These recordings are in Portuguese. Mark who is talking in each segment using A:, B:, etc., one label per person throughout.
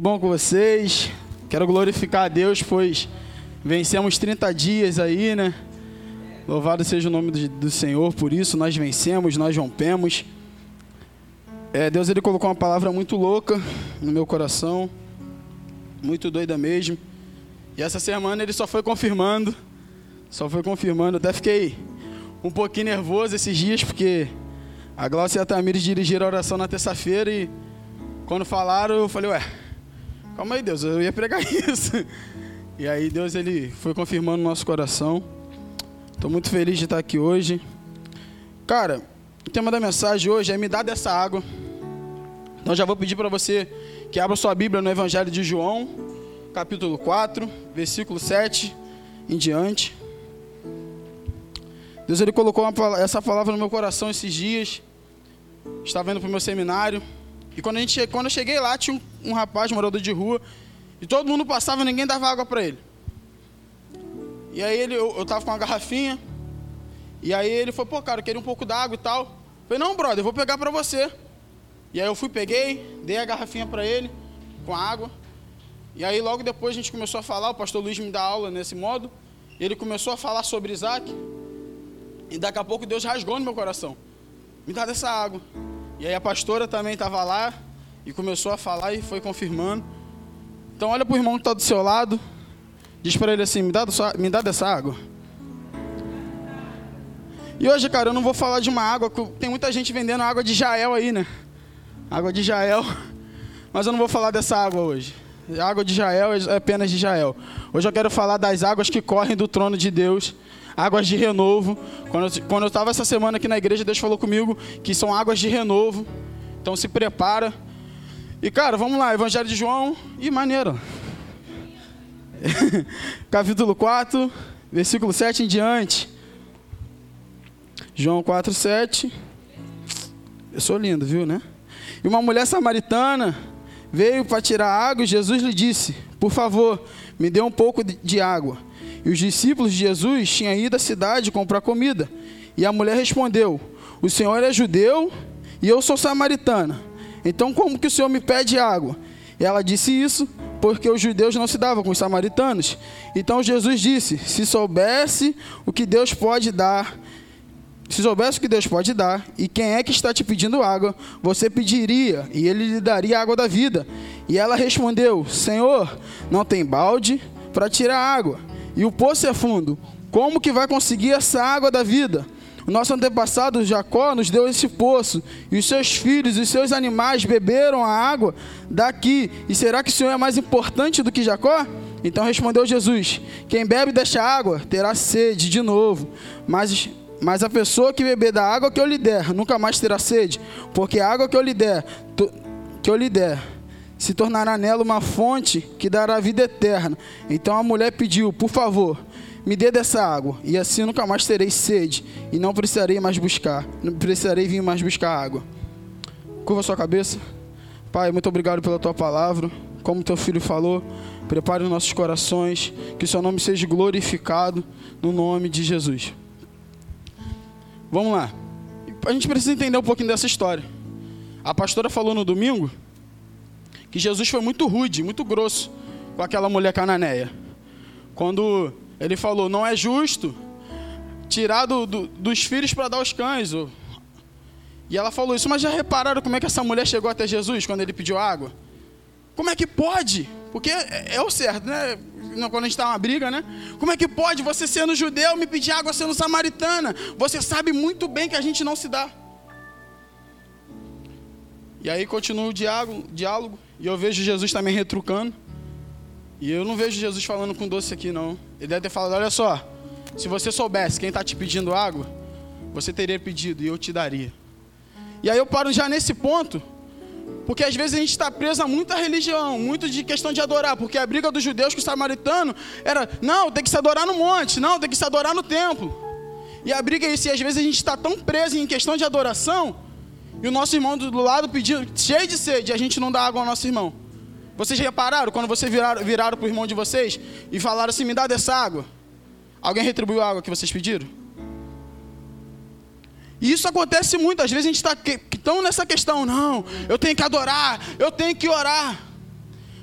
A: bom com vocês? Quero glorificar a Deus, pois vencemos 30 dias aí, né? Louvado seja o nome do, Senhor, por isso nós vencemos, nós rompemos. É, Deus ele colocou uma palavra muito louca no meu coração, muito doida mesmo. E essa semana ele só foi confirmando, só foi confirmando. Até fiquei um pouquinho nervoso esses dias, porque a Glaucia e a Tamires dirigiram a oração na terça-feira e quando falaram eu falei, ué, calma aí Deus, eu ia pregar isso. E aí Deus ele foi confirmando no nosso coração. Estou muito feliz de estar aqui hoje. Cara, o tema da mensagem hoje é me dar dessa água. Então já vou pedir para você que abra sua Bíblia no Evangelho de João, capítulo 4, versículo 7 em diante. Deus ele colocou essa palavra no meu coração esses dias. Estava indo para o meu seminário. E quando, a gente, quando eu cheguei lá, tinha um, um rapaz, morador de rua. E todo mundo passava e ninguém dava água para ele. E aí ele, eu, eu tava com uma garrafinha. E aí ele falou, pô, cara, eu queria um pouco d'água e tal. Eu falei, não, brother, eu vou pegar para você. E aí eu fui, peguei, dei a garrafinha para ele, com água. E aí logo depois a gente começou a falar, o pastor Luiz me dá aula nesse modo. Ele começou a falar sobre Isaac. E daqui a pouco Deus rasgou no meu coração. Me dá dessa água. E aí a pastora também estava lá e começou a falar e foi confirmando. Então olha para o irmão que está do seu lado. Diz para ele assim, me dá, me dá dessa água. E hoje, cara, eu não vou falar de uma água. Tem muita gente vendendo água de Jael aí, né? Água de Jael. Mas eu não vou falar dessa água hoje. A água de Jael é apenas de Jael. Hoje eu quero falar das águas que correm do trono de Deus águas de renovo. Quando eu estava essa semana aqui na igreja, Deus falou comigo que são águas de renovo. Então se prepara. E cara, vamos lá, Evangelho de João. E maneiro. Capítulo 4, versículo 7 em diante. João 4, 7. Eu sou lindo, viu, né? E uma mulher samaritana veio para tirar água e Jesus lhe disse: Por favor, me dê um pouco de água. E os discípulos de Jesus tinham ido à cidade comprar comida. E a mulher respondeu: O Senhor é judeu e eu sou samaritana. Então, como que o Senhor me pede água? E ela disse isso porque os judeus não se davam com os samaritanos. Então Jesus disse: Se soubesse o que Deus pode dar, se soubesse o que Deus pode dar, e quem é que está te pedindo água, você pediria, e ele lhe daria água da vida. E ela respondeu: Senhor, não tem balde para tirar água e o poço é fundo. Como que vai conseguir essa água da vida? Nosso antepassado Jacó nos deu esse poço, e os seus filhos e os seus animais beberam a água daqui. E será que o Senhor é mais importante do que Jacó? Então respondeu Jesus: Quem bebe desta água terá sede de novo, mas mas a pessoa que beber da água que eu lhe der nunca mais terá sede, porque a água que eu lhe der, que eu lhe der se tornará nela uma fonte que dará vida eterna. Então a mulher pediu: Por favor, me dê dessa água, e assim nunca mais terei sede, e não precisarei mais buscar, não precisarei vir mais buscar água. Curva sua cabeça. Pai, muito obrigado pela tua palavra. Como teu filho falou, prepare os nossos corações, que o seu nome seja glorificado no nome de Jesus. Vamos lá. A gente precisa entender um pouquinho dessa história. A pastora falou no domingo que Jesus foi muito rude, muito grosso com aquela mulher cananeia. Quando ele falou, não é justo tirar do, do, dos filhos para dar aos cães. E ela falou isso, mas já repararam como é que essa mulher chegou até Jesus quando ele pediu água? Como é que pode? Porque é, é o certo, né? Quando a gente está numa briga, né? Como é que pode você sendo judeu me pedir água sendo samaritana? Você sabe muito bem que a gente não se dá. E aí continua o diálogo, diálogo e eu vejo Jesus também retrucando. E eu não vejo Jesus falando com doce aqui, não. Ele deve ter falado: olha só, se você soubesse quem está te pedindo água, você teria pedido e eu te daria. E aí eu paro já nesse ponto, porque às vezes a gente está preso a muita religião, muito de questão de adorar, porque a briga dos judeus com o samaritano era: não, tem que se adorar no monte, não, tem que se adorar no templo. E a briga é isso, e às vezes a gente está tão preso em questão de adoração e o nosso irmão do lado pedindo, cheio de sede, e a gente não dá água ao nosso irmão. Vocês repararam quando vocês viraram, viraram para o irmão de vocês e falaram assim: me dá dessa água? Alguém retribuiu a água que vocês pediram? E isso acontece muito. Às vezes a gente está tão nessa questão: não, eu tenho que adorar, eu tenho que orar.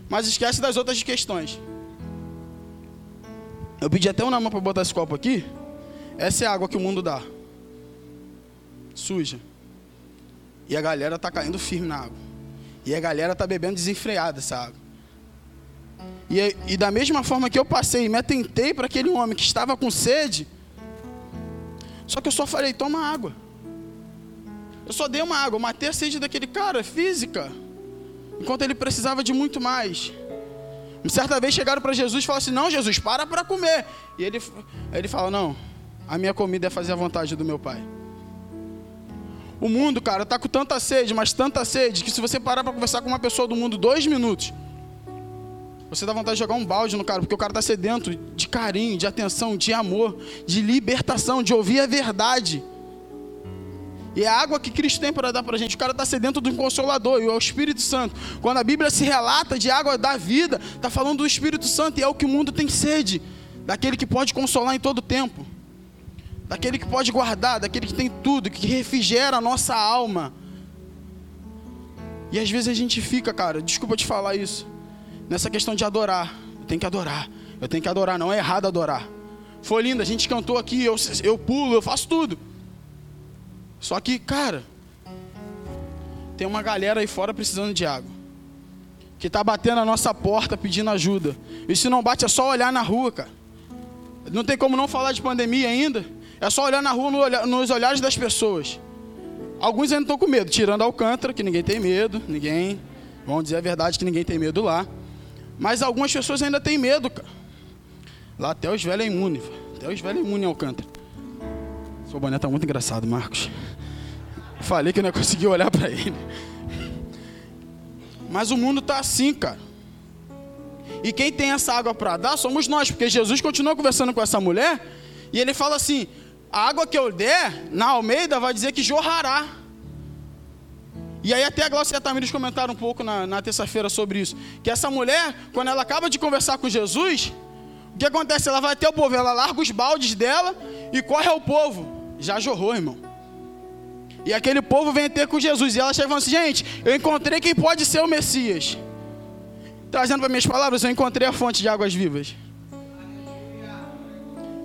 A: Mas esquece das outras questões. Eu pedi até uma mão para botar esse copo aqui. Essa é a água que o mundo dá. Suja. E a galera tá caindo firme na água. E a galera tá bebendo desenfreada essa água. E, e da mesma forma que eu passei e me atentei para aquele homem que estava com sede, só que eu só falei, toma água. Eu só dei uma água, matei a sede daquele cara, física. Enquanto ele precisava de muito mais. Certa vez chegaram para Jesus e falaram assim: Não, Jesus, para para comer. E ele, ele fala: Não, a minha comida é fazer a vontade do meu Pai. O mundo, cara, está com tanta sede, mas tanta sede, que se você parar para conversar com uma pessoa do mundo dois minutos, você dá vontade de jogar um balde no cara, porque o cara está sedento de carinho, de atenção, de amor, de libertação, de ouvir a verdade. E é a água que Cristo tem para dar para a gente. O cara está sedento do Consolador, e é o Espírito Santo. Quando a Bíblia se relata de água da vida, está falando do Espírito Santo, e é o que o mundo tem sede daquele que pode consolar em todo tempo daquele que pode guardar, daquele que tem tudo, que refrigera a nossa alma. E às vezes a gente fica, cara, desculpa te falar isso, nessa questão de adorar. Eu tenho que adorar, eu tenho que adorar, não é errado adorar. Foi lindo, a gente cantou aqui, eu, eu pulo, eu faço tudo. Só que, cara, tem uma galera aí fora precisando de água. Que está batendo a nossa porta pedindo ajuda. E se não bate, é só olhar na rua, cara. Não tem como não falar de pandemia ainda. É só olhar na rua nos olhares das pessoas. Alguns ainda estão com medo, tirando Alcântara, que ninguém tem medo, ninguém. Vamos dizer a verdade que ninguém tem medo lá. Mas algumas pessoas ainda têm medo, cara. Lá até os velhos é imune. Até os velhos é imune em Alcântara. Seu boné tá muito engraçado, Marcos. Falei que não ia conseguir olhar para ele. Mas o mundo tá assim, cara. E quem tem essa água para dar somos nós, porque Jesus continua conversando com essa mulher e ele fala assim: a água que eu der, na Almeida, vai dizer que jorrará. E aí até a Glaucia e a Tamires comentaram um pouco na, na terça-feira sobre isso. Que essa mulher, quando ela acaba de conversar com Jesus, o que acontece? Ela vai até o povo, ela larga os baldes dela e corre ao povo. Já jorrou, irmão. E aquele povo vem ter com Jesus. E ela chega e fala assim: gente, eu encontrei quem pode ser o Messias. Trazendo para minhas palavras, eu encontrei a fonte de águas vivas.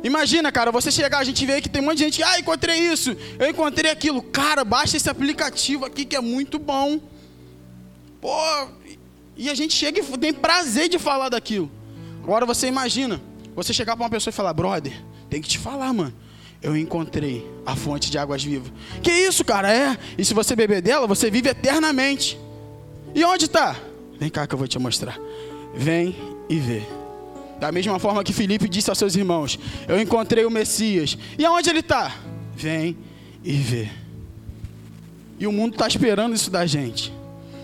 A: Imagina, cara, você chegar, a gente vê que tem um monte de gente, ah, encontrei isso, eu encontrei aquilo. Cara, baixa esse aplicativo aqui que é muito bom. Pô, e a gente chega e tem prazer de falar daquilo. Agora você imagina, você chegar para uma pessoa e falar, brother, tem que te falar, mano. Eu encontrei a fonte de águas vivas. Que isso, cara? É. E se você beber dela, você vive eternamente. E onde está? Vem cá que eu vou te mostrar. Vem e vê. Da mesma forma que Filipe disse aos seus irmãos: Eu encontrei o Messias. E aonde ele está? Vem e vê. E o mundo está esperando isso da gente.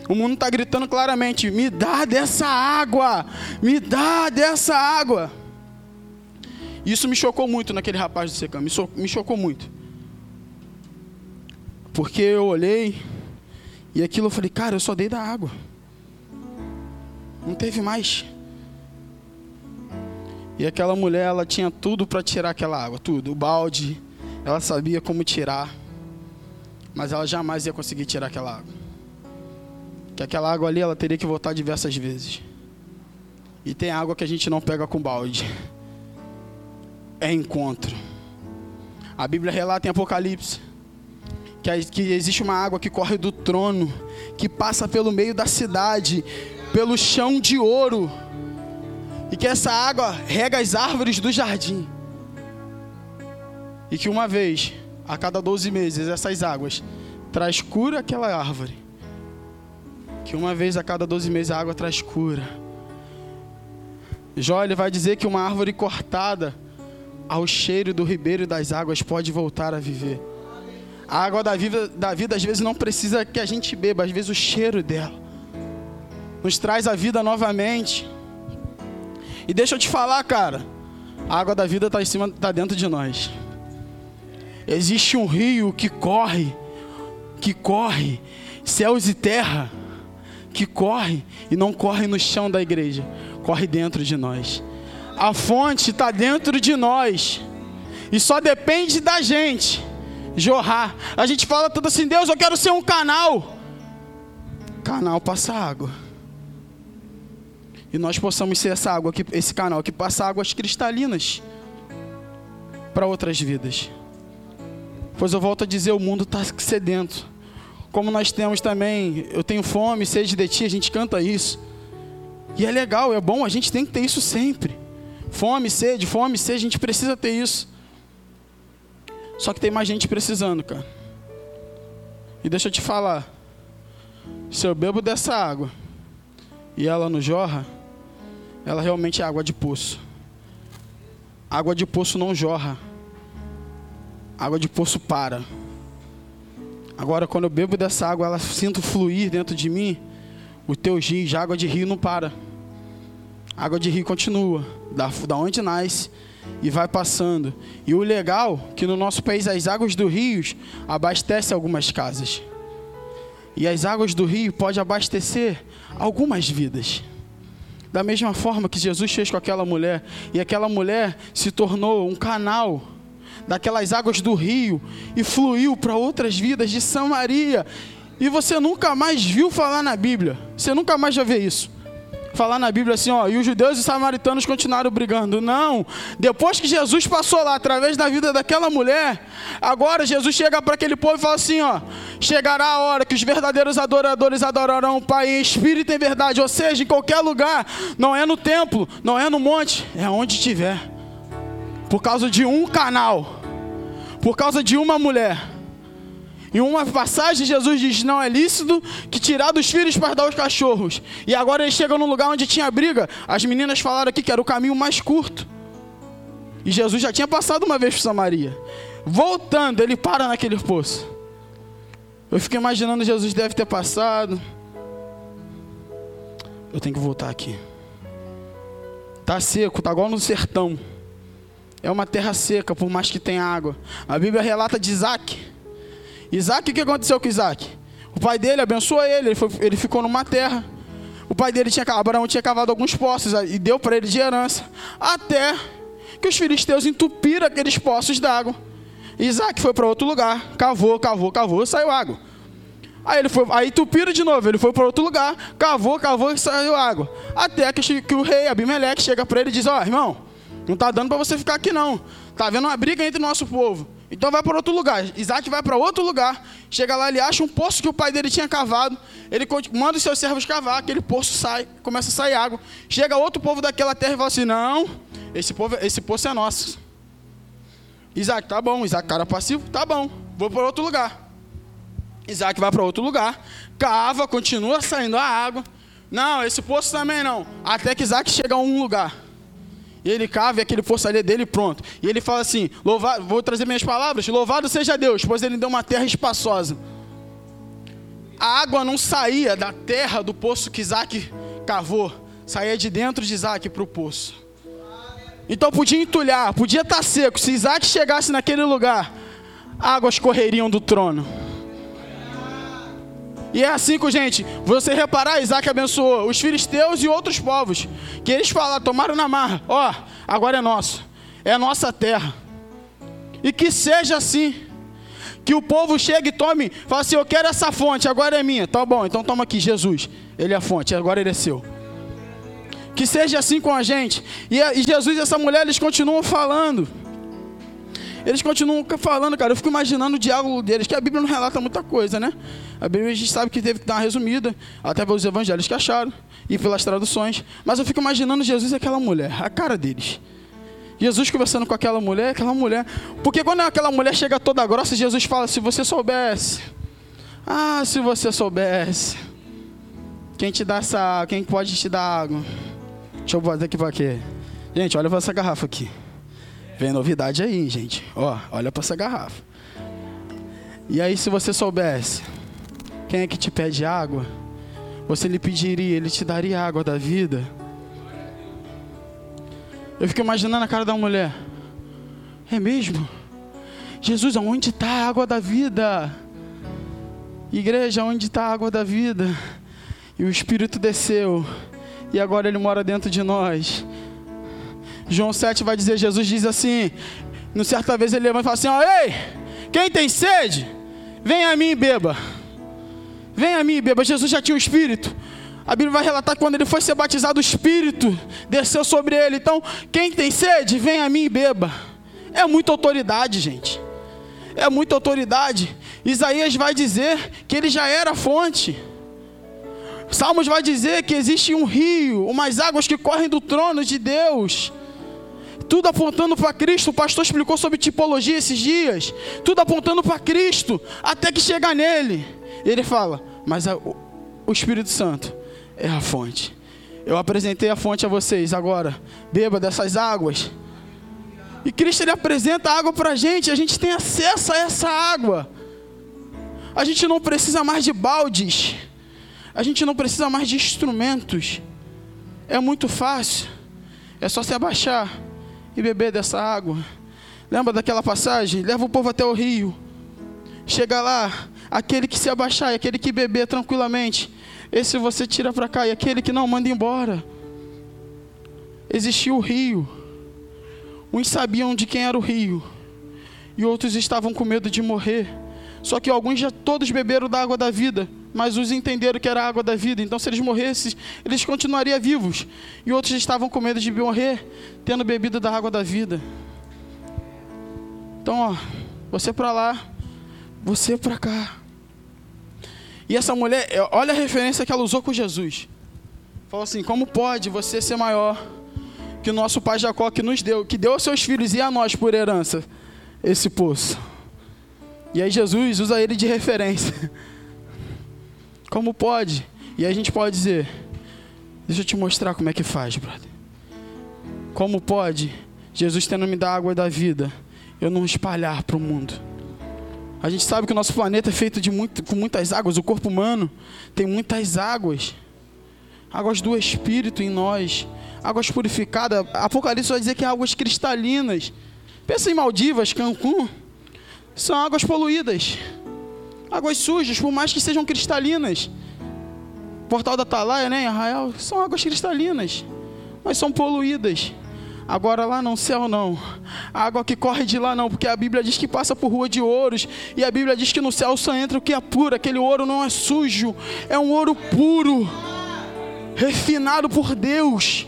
A: O mundo está gritando claramente: Me dá dessa água! Me dá dessa água! Isso me chocou muito naquele rapaz do Secam. Me, so, me chocou muito. Porque eu olhei e aquilo eu falei: Cara, eu só dei da água. Não teve mais. E aquela mulher, ela tinha tudo para tirar aquela água, tudo, o balde, ela sabia como tirar, mas ela jamais ia conseguir tirar aquela água. Que aquela água ali, ela teria que voltar diversas vezes. E tem água que a gente não pega com balde. É encontro. A Bíblia relata em Apocalipse que existe uma água que corre do trono, que passa pelo meio da cidade, pelo chão de ouro e que essa água rega as árvores do jardim. E que uma vez, a cada 12 meses, essas águas traz cura àquela árvore. Que uma vez a cada 12 meses a água traz cura. Jó ele vai dizer que uma árvore cortada ao cheiro do ribeiro das águas pode voltar a viver. A água da vida, da vida às vezes não precisa que a gente beba, às vezes o cheiro dela nos traz a vida novamente. E deixa eu te falar, cara, a água da vida está em cima, está dentro de nós. Existe um rio que corre, que corre, céus e terra, que corre e não corre no chão da igreja, corre dentro de nós. A fonte está dentro de nós e só depende da gente jorrar. A gente fala tudo assim, Deus, eu quero ser um canal. Canal passa água. E nós possamos ser essa água, esse canal que passa águas cristalinas para outras vidas. Pois eu volto a dizer, o mundo está sedento. Como nós temos também, eu tenho fome, sede de ti, a gente canta isso. E é legal, é bom, a gente tem que ter isso sempre. Fome, sede, fome, sede, a gente precisa ter isso. Só que tem mais gente precisando, cara. E deixa eu te falar. Se eu bebo dessa água e ela não jorra, ela realmente é água de poço. Água de poço não jorra. Água de poço para. Agora, quando eu bebo dessa água, ela sinto fluir dentro de mim. O teu rios, a água de rio não para. Água de rio continua, da, da onde nasce e vai passando. E o legal que no nosso país as águas do rio abastecem algumas casas. E as águas do rio podem abastecer algumas vidas. Da mesma forma que Jesus fez com aquela mulher, e aquela mulher se tornou um canal daquelas águas do rio e fluiu para outras vidas de Samaria. E você nunca mais viu falar na Bíblia. Você nunca mais vai ver isso falar na Bíblia assim, ó, e os judeus e os samaritanos continuaram brigando. Não. Depois que Jesus passou lá através da vida daquela mulher, agora Jesus chega para aquele povo e fala assim, ó: "Chegará a hora que os verdadeiros adoradores adorarão o Pai em espírito e em verdade, ou seja, em qualquer lugar, não é no templo, não é no monte, é onde estiver. Por causa de um canal, por causa de uma mulher. Em uma passagem, Jesus diz: Não é lícito que tirar dos filhos para dar aos cachorros. E agora ele chega num lugar onde tinha briga. As meninas falaram aqui que era o caminho mais curto. E Jesus já tinha passado uma vez por Samaria. Voltando, ele para naquele poço. Eu fico imaginando Jesus deve ter passado. Eu tenho que voltar aqui. Tá seco, tá igual no sertão. É uma terra seca, por mais que tenha água. A Bíblia relata de Isaac Isaac, o que aconteceu com Isaac? O pai dele abençoou ele, ele, foi, ele ficou numa terra. O pai dele tinha, Abraão tinha cavado alguns poços e deu para ele de herança. Até que os filisteus entupiram aqueles poços d'água. Isaac foi para outro lugar, cavou, cavou, cavou, saiu água. Aí ele foi, aí entupiram de novo, ele foi para outro lugar, cavou, cavou e saiu água. Até que, que o rei Abimeleque chega para ele e diz: Ó, oh, irmão, não está dando para você ficar aqui não. Tá havendo uma briga entre o nosso povo. Então vai para outro lugar. Isaac vai para outro lugar. Chega lá, ele acha um poço que o pai dele tinha cavado. Ele manda os seus servos cavar, aquele poço sai, começa a sair água. Chega outro povo daquela terra e fala assim: Não, esse, povo, esse poço é nosso. Isaac, tá bom. Isaac, cara passivo, tá bom. Vou para outro lugar. Isaac vai para outro lugar, cava, continua saindo a água. Não, esse poço também não. Até que Isaac chega a um lugar. E ele cava e aquele é dele pronto. E ele fala assim: louvado, vou trazer minhas palavras, louvado seja Deus, pois ele deu uma terra espaçosa. A água não saía da terra do poço que Isaac cavou, saía de dentro de Isaac para o poço. Então podia entulhar, podia estar tá seco. Se Isaac chegasse naquele lugar, águas correriam do trono. E é assim que, gente, você reparar, Isaac abençoou os filisteus e outros povos. Que eles falaram, tomaram na marra, ó, oh, agora é nosso. É nossa terra. E que seja assim. Que o povo chegue e tome, fala assim, eu quero essa fonte, agora é minha. Tá bom, então toma aqui, Jesus. Ele é a fonte, agora ele é seu. Que seja assim com a gente. E, e Jesus e essa mulher, eles continuam falando. Eles continuam falando, cara. Eu fico imaginando o diálogo deles, que a Bíblia não relata muita coisa, né? A Bíblia a gente sabe que teve que dar uma resumida, até pelos evangelhos que acharam e pelas traduções. Mas eu fico imaginando Jesus e aquela mulher, a cara deles. Jesus conversando com aquela mulher, aquela mulher. Porque quando aquela mulher chega toda grossa, Jesus fala: se você soubesse. Ah, se você soubesse. Quem te dá essa água? Quem pode te dar água? Deixa eu botar aqui para quê? Gente, olha essa garrafa aqui. Vem novidade aí, gente. Ó, olha para essa garrafa. E aí, se você soubesse quem é que te pede água, você lhe pediria, ele te daria água da vida. Eu fico imaginando a cara da mulher. É mesmo? Jesus, aonde está a água da vida? Igreja, onde está a água da vida? E o Espírito desceu, e agora ele mora dentro de nós. João 7 vai dizer, Jesus diz assim, no certa vez ele levanta e fala assim, ó, ei, quem tem sede, vem a mim e beba. Vem a mim e beba. Jesus já tinha o Espírito. A Bíblia vai relatar que quando ele foi ser batizado, o Espírito desceu sobre ele. Então, quem tem sede, vem a mim e beba. É muita autoridade, gente. É muita autoridade. Isaías vai dizer que ele já era fonte. Salmos vai dizer que existe um rio, umas águas que correm do trono de Deus. Tudo apontando para Cristo. O pastor explicou sobre tipologia esses dias. Tudo apontando para Cristo, até que chega nele. Ele fala: Mas a, o Espírito Santo é a fonte. Eu apresentei a fonte a vocês, agora beba dessas águas. E Cristo ele apresenta a água para a gente, a gente tem acesso a essa água. A gente não precisa mais de baldes. A gente não precisa mais de instrumentos. É muito fácil. É só se abaixar e beber dessa água. Lembra daquela passagem? Leva o povo até o rio. Chega lá, aquele que se abaixar aquele que beber tranquilamente, esse você tira para cá e aquele que não manda embora. Existia o rio. Uns sabiam de quem era o rio e outros estavam com medo de morrer. Só que alguns já todos beberam da água da vida, mas os entenderam que era a água da vida. Então, se eles morressem, eles continuariam vivos. E outros estavam com medo de morrer, tendo bebido da água da vida. Então, ó, você para lá, você para cá. E essa mulher, é, olha a referência que ela usou com Jesus. Falou assim: como pode você ser maior que o nosso pai Jacó que nos deu, que deu aos seus filhos e a nós por herança esse poço? E aí Jesus usa ele de referência. Como pode? E a gente pode dizer: Deixa eu te mostrar como é que faz, brother. Como pode Jesus tendo me a água da vida, eu não espalhar para o mundo? A gente sabe que o nosso planeta é feito de muito, com muitas águas, o corpo humano tem muitas águas. Águas do Espírito em nós, águas purificadas. Apocalipse vai dizer que é águas cristalinas. Pensa em Maldivas, Cancún são águas poluídas, águas sujas, por mais que sejam cristalinas. Portal da Atalaia, né, Arraial, são águas cristalinas, mas são poluídas. Agora lá no céu não. A água que corre de lá não, porque a Bíblia diz que passa por rua de ouros. E a Bíblia diz que no céu só entra o que é puro. Aquele ouro não é sujo, é um ouro puro, refinado por Deus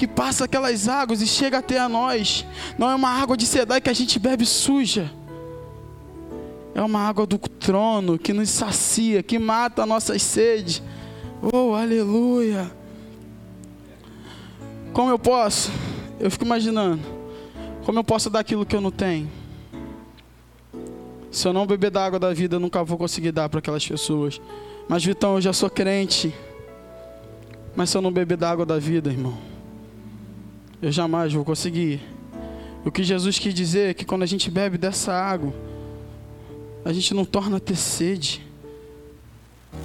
A: que passa aquelas águas e chega até a nós. Não é uma água de sedai que a gente bebe suja. É uma água do trono que nos sacia, que mata a nossa sede. Oh, aleluia. Como eu posso? Eu fico imaginando. Como eu posso dar aquilo que eu não tenho? Se eu não beber da água da vida, eu nunca vou conseguir dar para aquelas pessoas. Mas, Vitão, eu já sou crente. Mas se eu não beber da água da vida, irmão, eu jamais vou conseguir. O que Jesus quis dizer é que quando a gente bebe dessa água, a gente não torna a ter sede.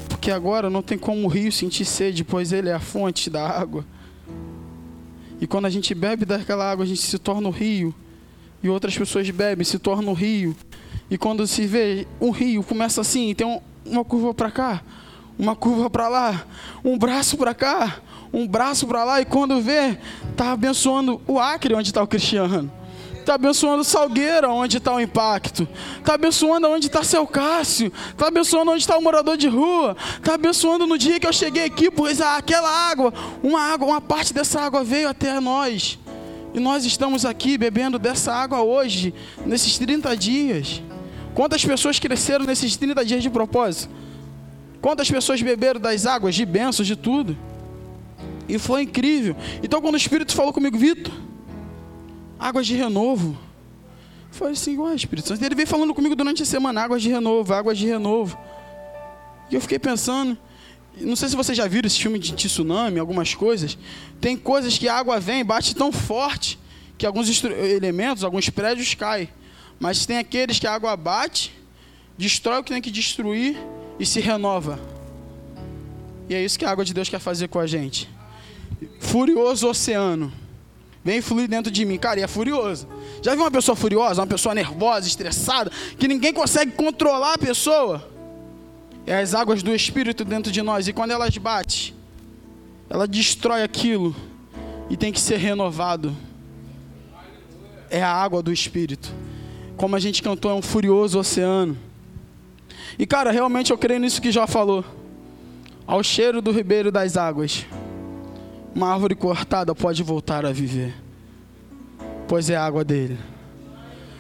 A: Porque agora não tem como o rio sentir sede, pois ele é a fonte da água. E quando a gente bebe daquela água, a gente se torna o rio. E outras pessoas bebem, se torna o rio. E quando se vê um rio, começa assim, tem um, uma curva para cá, uma curva para lá, um braço para cá, um braço para lá e quando vê, está abençoando o Acre, onde está o Cristiano. Está abençoando Salgueira, onde está o impacto. Está abençoando onde está seu Cássio. Está abençoando onde está o morador de rua. Está abençoando no dia que eu cheguei aqui, pois aquela água, uma água, uma parte dessa água veio até nós. E nós estamos aqui bebendo dessa água hoje, nesses 30 dias. Quantas pessoas cresceram nesses 30 dias de propósito? Quantas pessoas beberam das águas, de bênçãos, de tudo? E foi incrível. Então, quando o Espírito falou comigo, Vitor, águas de renovo. Foi assim, ué, Espírito Santo. Ele veio falando comigo durante a semana, águas de renovo, águas de renovo. E eu fiquei pensando, não sei se vocês já viram esse filme de tsunami, algumas coisas. Tem coisas que a água vem, bate tão forte que alguns elementos, alguns prédios caem. Mas tem aqueles que a água bate, destrói o que tem que destruir e se renova. E é isso que a água de Deus quer fazer com a gente furioso oceano. Vem fluir dentro de mim. Cara, e é furioso. Já viu uma pessoa furiosa, uma pessoa nervosa, estressada, que ninguém consegue controlar a pessoa? É as águas do Espírito dentro de nós. E quando elas batem, ela destrói aquilo e tem que ser renovado. É a água do Espírito. Como a gente cantou, é um furioso oceano. E cara, realmente eu creio nisso que já falou. ao cheiro do ribeiro das águas. Uma árvore cortada pode voltar a viver, pois é água dele.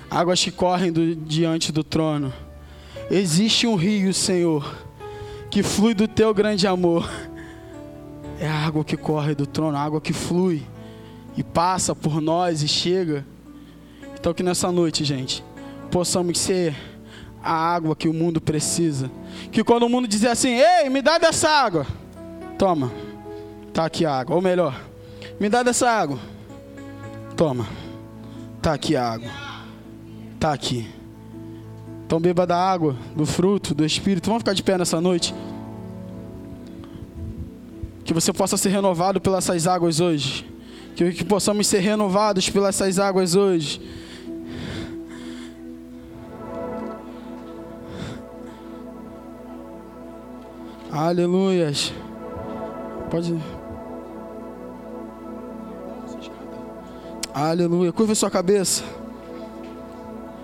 A: Águas que correm do, diante do trono. Existe um rio, Senhor, que flui do teu grande amor. É a água que corre do trono, a água que flui e passa por nós e chega. Então que nessa noite, gente, possamos ser a água que o mundo precisa. Que quando o mundo dizer assim, ei, me dá dessa água. Toma. Tá aqui a água. Ou melhor, me dá dessa água. Toma. Tá aqui a água. Tá aqui. Então beba da água, do fruto, do Espírito. Vamos ficar de pé nessa noite. Que você possa ser renovado pelas essas águas hoje. Que, que possamos ser renovados pelas essas águas hoje. Aleluias. Pode. Aleluia. Curva sua cabeça.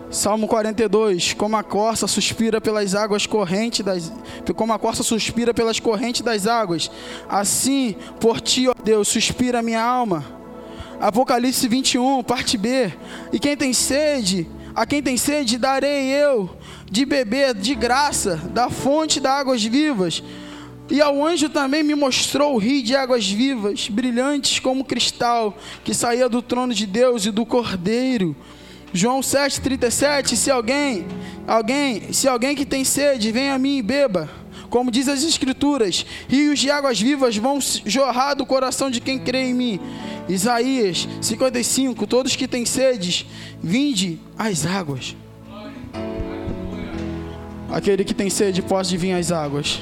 A: Salmo 42, como a corça suspira pelas águas correntes das como a corça suspira pelas correntes das águas, assim por ti, ó Deus, suspira a minha alma. Apocalipse 21, parte B. E quem tem sede, a quem tem sede darei eu de beber de graça da fonte das águas vivas. E ao anjo também me mostrou o rio de águas vivas, brilhantes como cristal, que saía do trono de Deus e do Cordeiro. João 7:37, se alguém, alguém, se alguém que tem sede, vem a mim e beba. Como diz as escrituras, rios de águas vivas vão jorrar do coração de quem crê em mim. Isaías 55, todos que têm sedes, vinde às águas. Aquele que tem sede pode vir às águas.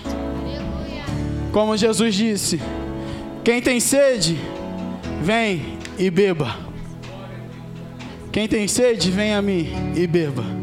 A: Como Jesus disse: Quem tem sede, vem e beba. Quem tem sede, vem a mim e beba.